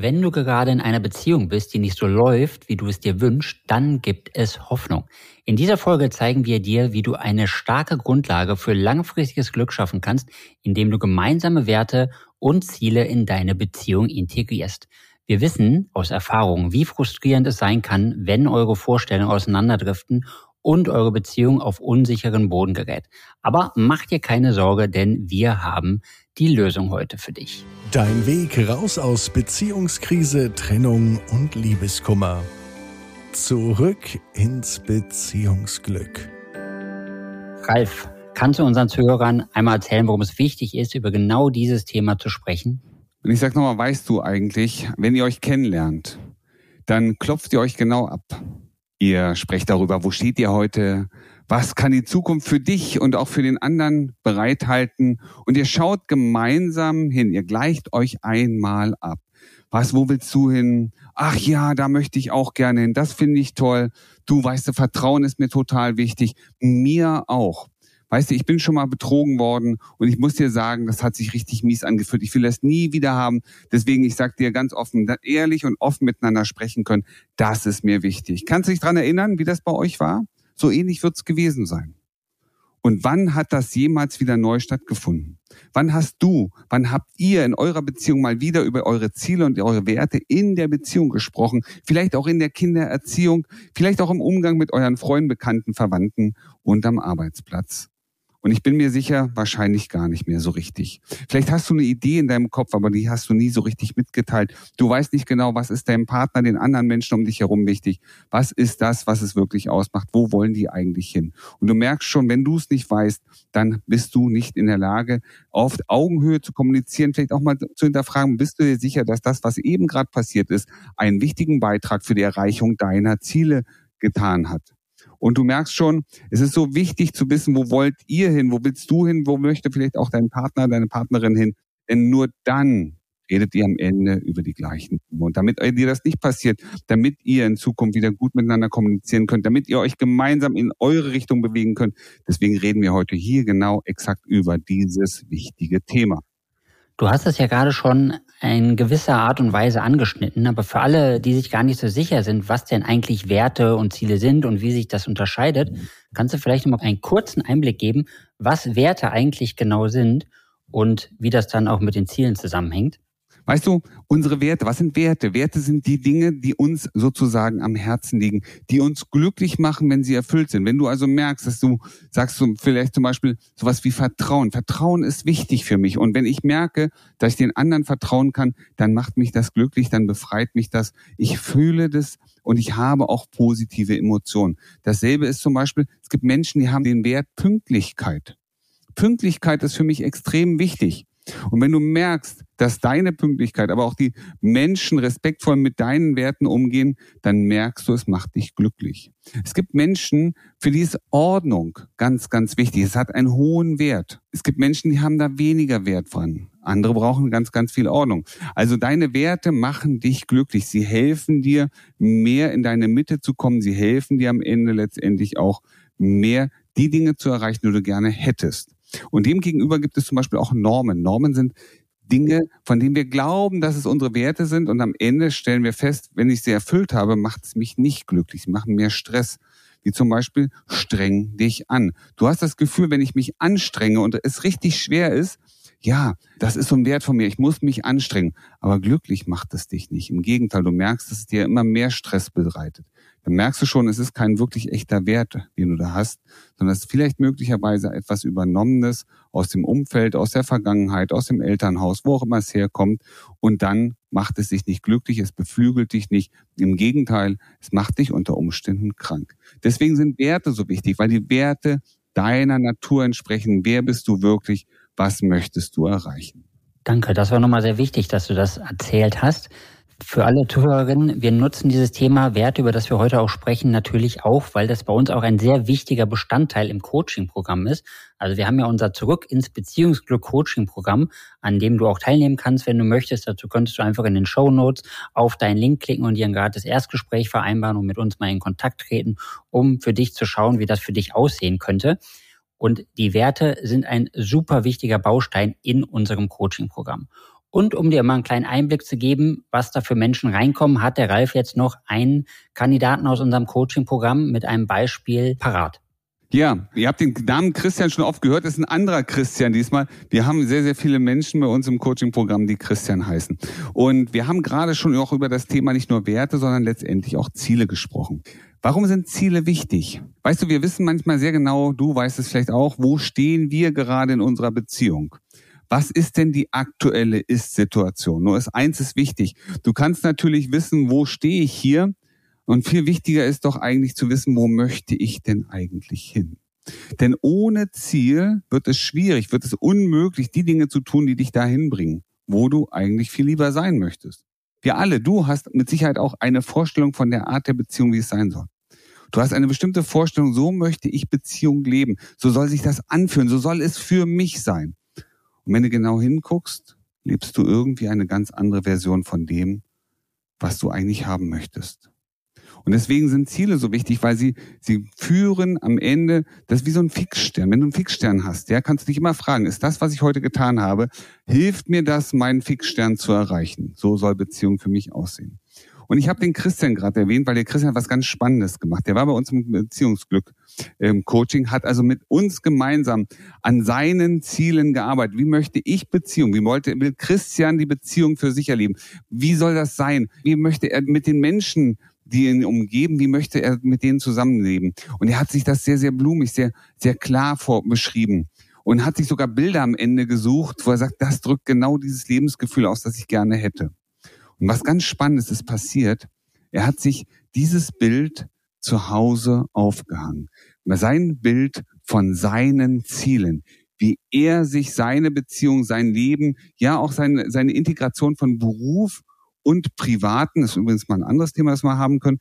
Wenn du gerade in einer Beziehung bist, die nicht so läuft, wie du es dir wünschst, dann gibt es Hoffnung. In dieser Folge zeigen wir dir, wie du eine starke Grundlage für langfristiges Glück schaffen kannst, indem du gemeinsame Werte und Ziele in deine Beziehung integrierst. Wir wissen aus Erfahrung, wie frustrierend es sein kann, wenn eure Vorstellungen auseinanderdriften und eure Beziehung auf unsicheren Boden gerät. Aber mach dir keine Sorge, denn wir haben die Lösung heute für dich. Dein Weg raus aus Beziehungskrise, Trennung und Liebeskummer. Zurück ins Beziehungsglück. Ralf, kannst du unseren Zuhörern einmal erzählen, warum es wichtig ist, über genau dieses Thema zu sprechen? Und ich sag nochmal, weißt du eigentlich, wenn ihr euch kennenlernt, dann klopft ihr euch genau ab. Ihr sprecht darüber, wo steht ihr heute, was kann die Zukunft für dich und auch für den anderen bereithalten. Und ihr schaut gemeinsam hin, ihr gleicht euch einmal ab. Was, wo willst du hin? Ach ja, da möchte ich auch gerne hin. Das finde ich toll. Du weißt, Vertrauen ist mir total wichtig. Mir auch. Weißt du, ich bin schon mal betrogen worden und ich muss dir sagen, das hat sich richtig mies angefühlt. Ich will das nie wieder haben. Deswegen, ich sag dir ganz offen, ehrlich und offen miteinander sprechen können, das ist mir wichtig. Kannst du dich dran erinnern, wie das bei euch war? So ähnlich wird es gewesen sein. Und wann hat das jemals wieder neu stattgefunden? Wann hast du, wann habt ihr in eurer Beziehung mal wieder über eure Ziele und eure Werte in der Beziehung gesprochen? Vielleicht auch in der Kindererziehung, vielleicht auch im Umgang mit euren Freunden, Bekannten, Verwandten und am Arbeitsplatz. Und ich bin mir sicher, wahrscheinlich gar nicht mehr so richtig. Vielleicht hast du eine Idee in deinem Kopf, aber die hast du nie so richtig mitgeteilt. Du weißt nicht genau, was ist deinem Partner, den anderen Menschen um dich herum wichtig. Was ist das, was es wirklich ausmacht? Wo wollen die eigentlich hin? Und du merkst schon, wenn du es nicht weißt, dann bist du nicht in der Lage, auf Augenhöhe zu kommunizieren, vielleicht auch mal zu hinterfragen, bist du dir sicher, dass das, was eben gerade passiert ist, einen wichtigen Beitrag für die Erreichung deiner Ziele getan hat. Und du merkst schon, es ist so wichtig zu wissen, wo wollt ihr hin, wo willst du hin, wo möchte vielleicht auch dein Partner, deine Partnerin hin. Denn nur dann redet ihr am Ende über die gleichen Dinge. Und damit dir das nicht passiert, damit ihr in Zukunft wieder gut miteinander kommunizieren könnt, damit ihr euch gemeinsam in eure Richtung bewegen könnt, deswegen reden wir heute hier genau exakt über dieses wichtige Thema. Du hast es ja gerade schon in gewisser Art und Weise angeschnitten, aber für alle, die sich gar nicht so sicher sind, was denn eigentlich Werte und Ziele sind und wie sich das unterscheidet, kannst du vielleicht noch mal einen kurzen Einblick geben, was Werte eigentlich genau sind und wie das dann auch mit den Zielen zusammenhängt? Weißt du, unsere Werte, was sind Werte? Werte sind die Dinge, die uns sozusagen am Herzen liegen, die uns glücklich machen, wenn sie erfüllt sind. Wenn du also merkst, dass du sagst du vielleicht zum Beispiel sowas wie Vertrauen. Vertrauen ist wichtig für mich. Und wenn ich merke, dass ich den anderen vertrauen kann, dann macht mich das glücklich, dann befreit mich das. Ich fühle das und ich habe auch positive Emotionen. Dasselbe ist zum Beispiel, es gibt Menschen, die haben den Wert Pünktlichkeit. Pünktlichkeit ist für mich extrem wichtig. Und wenn du merkst, dass deine Pünktlichkeit, aber auch die Menschen respektvoll mit deinen Werten umgehen, dann merkst du, es macht dich glücklich. Es gibt Menschen, für die ist Ordnung ganz, ganz wichtig. Es hat einen hohen Wert. Es gibt Menschen, die haben da weniger Wert dran. Andere brauchen ganz, ganz viel Ordnung. Also deine Werte machen dich glücklich. Sie helfen dir, mehr in deine Mitte zu kommen. Sie helfen dir am Ende letztendlich auch mehr die Dinge zu erreichen, die du gerne hättest. Und demgegenüber gibt es zum Beispiel auch Normen. Normen sind Dinge, von denen wir glauben, dass es unsere Werte sind und am Ende stellen wir fest, wenn ich sie erfüllt habe, macht es mich nicht glücklich, sie machen mehr Stress. Wie zum Beispiel, streng dich an. Du hast das Gefühl, wenn ich mich anstrenge und es richtig schwer ist, ja, das ist so ein Wert von mir, ich muss mich anstrengen. Aber glücklich macht es dich nicht. Im Gegenteil, du merkst, dass es dir immer mehr Stress bereitet. Dann merkst du schon, es ist kein wirklich echter Wert, den du da hast, sondern es ist vielleicht möglicherweise etwas Übernommenes aus dem Umfeld, aus der Vergangenheit, aus dem Elternhaus, wo auch immer es herkommt. Und dann macht es dich nicht glücklich, es beflügelt dich nicht. Im Gegenteil, es macht dich unter Umständen krank. Deswegen sind Werte so wichtig, weil die Werte deiner Natur entsprechen. Wer bist du wirklich? Was möchtest du erreichen? Danke, das war nochmal sehr wichtig, dass du das erzählt hast. Für alle Zuhörerinnen, wir nutzen dieses Thema Werte, über das wir heute auch sprechen, natürlich auch, weil das bei uns auch ein sehr wichtiger Bestandteil im Coaching-Programm ist. Also wir haben ja unser Zurück ins Beziehungsglück Coaching-Programm, an dem du auch teilnehmen kannst, wenn du möchtest. Dazu könntest du einfach in den Show Notes auf deinen Link klicken und dir ein gratis Erstgespräch vereinbaren und mit uns mal in Kontakt treten, um für dich zu schauen, wie das für dich aussehen könnte. Und die Werte sind ein super wichtiger Baustein in unserem Coaching-Programm. Und um dir mal einen kleinen Einblick zu geben, was da für Menschen reinkommen, hat der Ralf jetzt noch einen Kandidaten aus unserem Coaching-Programm mit einem Beispiel parat. Ja, ihr habt den Namen Christian schon oft gehört. Das ist ein anderer Christian diesmal. Wir haben sehr, sehr viele Menschen bei uns im Coaching-Programm, die Christian heißen. Und wir haben gerade schon auch über das Thema nicht nur Werte, sondern letztendlich auch Ziele gesprochen. Warum sind Ziele wichtig? Weißt du, wir wissen manchmal sehr genau, du weißt es vielleicht auch, wo stehen wir gerade in unserer Beziehung? Was ist denn die aktuelle Ist-Situation? Nur ist eins ist wichtig. Du kannst natürlich wissen, wo stehe ich hier? Und viel wichtiger ist doch eigentlich zu wissen, wo möchte ich denn eigentlich hin? Denn ohne Ziel wird es schwierig, wird es unmöglich, die Dinge zu tun, die dich dahin bringen, wo du eigentlich viel lieber sein möchtest. Wir alle, du hast mit Sicherheit auch eine Vorstellung von der Art der Beziehung, wie es sein soll. Du hast eine bestimmte Vorstellung, so möchte ich Beziehung leben, so soll sich das anfühlen, so soll es für mich sein. Und wenn du genau hinguckst, lebst du irgendwie eine ganz andere Version von dem, was du eigentlich haben möchtest. Und deswegen sind Ziele so wichtig, weil sie, sie führen am Ende, das ist wie so ein Fixstern. Wenn du einen Fixstern hast, ja, kannst du dich immer fragen, ist das, was ich heute getan habe, hilft mir das, meinen Fixstern zu erreichen? So soll Beziehung für mich aussehen. Und ich habe den Christian gerade erwähnt, weil der Christian hat was ganz Spannendes gemacht. Der war bei uns im Beziehungsglück im Coaching, hat also mit uns gemeinsam an seinen Zielen gearbeitet. Wie möchte ich Beziehung? Wie wollte, will Christian die Beziehung für sich erleben? Wie soll das sein? Wie möchte er mit den Menschen die ihn umgeben, wie möchte er mit denen zusammenleben. Und er hat sich das sehr, sehr blumig, sehr, sehr klar vor beschrieben. Und hat sich sogar Bilder am Ende gesucht, wo er sagt, das drückt genau dieses Lebensgefühl aus, das ich gerne hätte. Und was ganz Spannendes ist passiert, er hat sich dieses Bild zu Hause aufgehangen. Sein Bild von seinen Zielen, wie er sich seine Beziehung, sein Leben, ja auch seine, seine Integration von Beruf und Privaten, das ist übrigens mal ein anderes Thema, das wir haben können,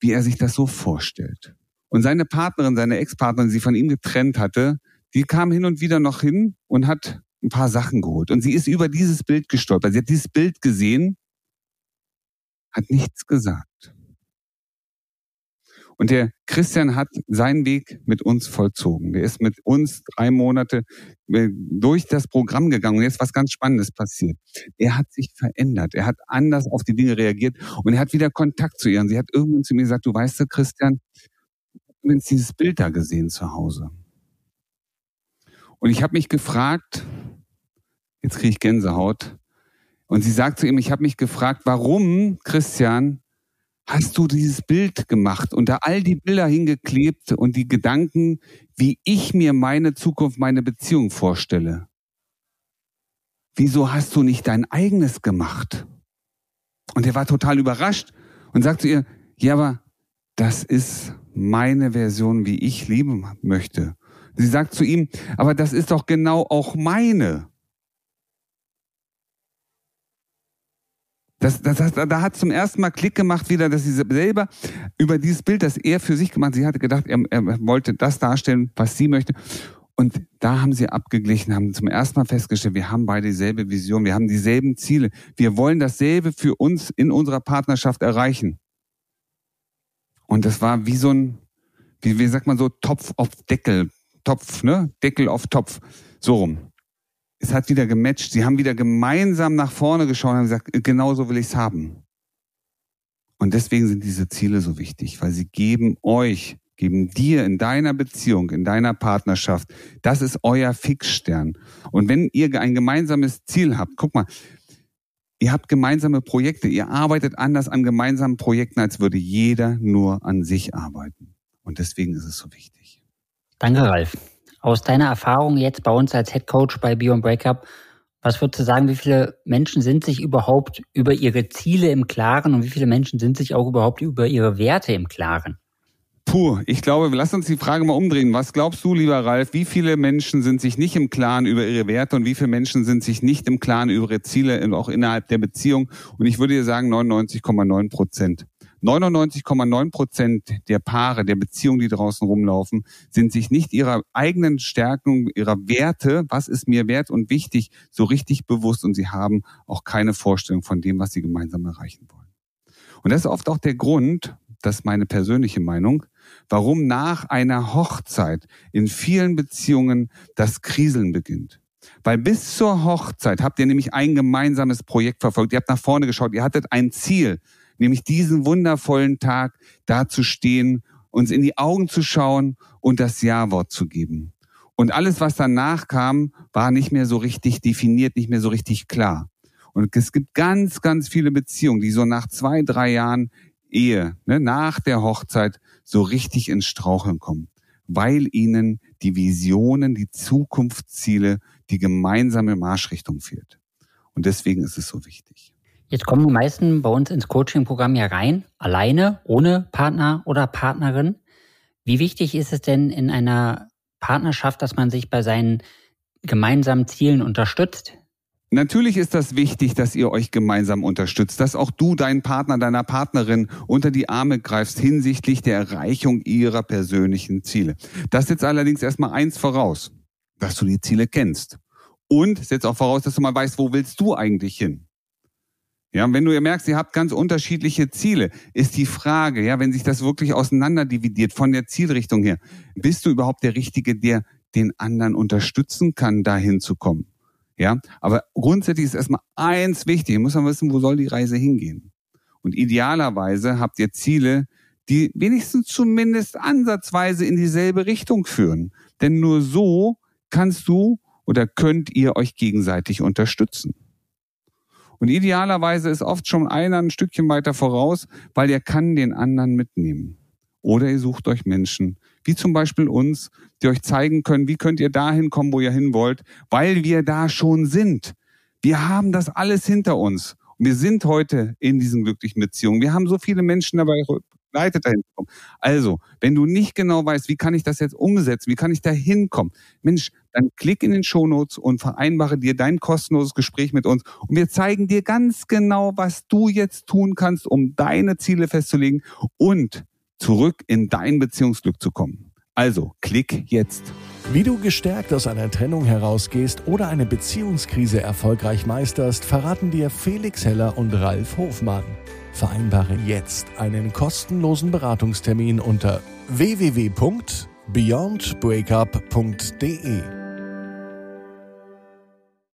wie er sich das so vorstellt. Und seine Partnerin, seine Ex-Partnerin, die sie von ihm getrennt hatte, die kam hin und wieder noch hin und hat ein paar Sachen geholt. Und sie ist über dieses Bild gestolpert. Sie hat dieses Bild gesehen, hat nichts gesagt. Und der Christian hat seinen Weg mit uns vollzogen. Der ist mit uns drei Monate äh, durch das Programm gegangen. Und jetzt was ganz Spannendes passiert. Er hat sich verändert. Er hat anders auf die Dinge reagiert und er hat wieder Kontakt zu ihr. Und sie hat irgendwann zu mir gesagt, du weißt Christian, du hast dieses Bild da gesehen zu Hause. Und ich habe mich gefragt, jetzt kriege ich Gänsehaut, und sie sagt zu ihm, ich habe mich gefragt, warum, Christian, hast du dieses Bild gemacht und da all die Bilder hingeklebt und die Gedanken, wie ich mir meine Zukunft, meine Beziehung vorstelle. Wieso hast du nicht dein eigenes gemacht? Und er war total überrascht und sagte zu ihr, ja, aber das ist meine Version, wie ich lieben möchte. Sie sagt zu ihm, aber das ist doch genau auch meine. Das, das, das, da hat zum ersten Mal Klick gemacht wieder, dass sie selber über dieses Bild, das er für sich gemacht hat, sie hatte gedacht, er, er wollte das darstellen, was sie möchte. Und da haben sie abgeglichen, haben zum ersten Mal festgestellt, wir haben beide dieselbe Vision, wir haben dieselben Ziele. Wir wollen dasselbe für uns in unserer Partnerschaft erreichen. Und das war wie so ein, wie, wie sagt man so, Topf auf Deckel, Topf, ne? Deckel auf Topf. So rum es hat wieder gematcht. Sie haben wieder gemeinsam nach vorne geschaut und haben gesagt, genau so will ich es haben. Und deswegen sind diese Ziele so wichtig, weil sie geben euch, geben dir in deiner Beziehung, in deiner Partnerschaft, das ist euer Fixstern. Und wenn ihr ein gemeinsames Ziel habt, guck mal, ihr habt gemeinsame Projekte, ihr arbeitet anders an gemeinsamen Projekten, als würde jeder nur an sich arbeiten. Und deswegen ist es so wichtig. Danke, Ralf. Aus deiner Erfahrung jetzt bei uns als Head Coach bei Beyond Breakup, was würdest du sagen, wie viele Menschen sind sich überhaupt über ihre Ziele im Klaren und wie viele Menschen sind sich auch überhaupt über ihre Werte im Klaren? Puh, ich glaube, lass uns die Frage mal umdrehen. Was glaubst du, lieber Ralf, wie viele Menschen sind sich nicht im Klaren über ihre Werte und wie viele Menschen sind sich nicht im Klaren über ihre Ziele, auch innerhalb der Beziehung? Und ich würde dir sagen 99,9 Prozent. 99,9 Prozent der Paare, der Beziehungen, die draußen rumlaufen, sind sich nicht ihrer eigenen Stärkung, ihrer Werte, was ist mir wert und wichtig, so richtig bewusst und sie haben auch keine Vorstellung von dem, was sie gemeinsam erreichen wollen. Und das ist oft auch der Grund, das ist meine persönliche Meinung, warum nach einer Hochzeit in vielen Beziehungen das Kriseln beginnt. Weil bis zur Hochzeit habt ihr nämlich ein gemeinsames Projekt verfolgt. Ihr habt nach vorne geschaut. Ihr hattet ein Ziel, nämlich diesen wundervollen Tag da zu stehen, uns in die Augen zu schauen und das Ja-Wort zu geben. Und alles, was danach kam, war nicht mehr so richtig definiert, nicht mehr so richtig klar. Und es gibt ganz, ganz viele Beziehungen, die so nach zwei, drei Jahren Ehe, ne, nach der Hochzeit, so richtig ins Straucheln kommen, weil ihnen die Visionen, die Zukunftsziele, die gemeinsame Marschrichtung fehlt. Und deswegen ist es so wichtig. Jetzt kommen die meisten bei uns ins Coaching-Programm ja rein, alleine, ohne Partner oder Partnerin. Wie wichtig ist es denn in einer Partnerschaft, dass man sich bei seinen gemeinsamen Zielen unterstützt? Natürlich ist das wichtig, dass ihr euch gemeinsam unterstützt, dass auch du deinen Partner, deiner Partnerin unter die Arme greifst hinsichtlich der Erreichung ihrer persönlichen Ziele. Das setzt allerdings erstmal eins voraus, dass du die Ziele kennst. Und setzt auch voraus, dass du mal weißt, wo willst du eigentlich hin? Ja, wenn du merkst, ihr habt ganz unterschiedliche Ziele, ist die Frage, ja, wenn sich das wirklich auseinanderdividiert von der Zielrichtung her, bist du überhaupt der Richtige, der den anderen unterstützen kann, dahin zu kommen? Ja, aber grundsätzlich ist erstmal eins wichtig. Muss man wissen, wo soll die Reise hingehen? Und idealerweise habt ihr Ziele, die wenigstens zumindest ansatzweise in dieselbe Richtung führen. Denn nur so kannst du oder könnt ihr euch gegenseitig unterstützen. Und idealerweise ist oft schon einer ein Stückchen weiter voraus, weil er kann den anderen mitnehmen. Oder ihr sucht euch Menschen, wie zum Beispiel uns, die euch zeigen können, wie könnt ihr dahin kommen, wo ihr hin wollt, weil wir da schon sind. Wir haben das alles hinter uns. Und wir sind heute in diesen glücklichen Beziehungen. Wir haben so viele Menschen dabei begleitet dahin kommen. Also, wenn du nicht genau weißt, wie kann ich das jetzt umsetzen, wie kann ich da hinkommen, Mensch, dann klick in den Shownotes und vereinbare dir dein kostenloses Gespräch mit uns. Und wir zeigen dir ganz genau, was du jetzt tun kannst, um deine Ziele festzulegen und zurück in dein Beziehungsglück zu kommen. Also, klick jetzt. Wie du gestärkt aus einer Trennung herausgehst oder eine Beziehungskrise erfolgreich meisterst, verraten dir Felix Heller und Ralf Hofmann. Vereinbare jetzt einen kostenlosen Beratungstermin unter www.beyondbreakup.de.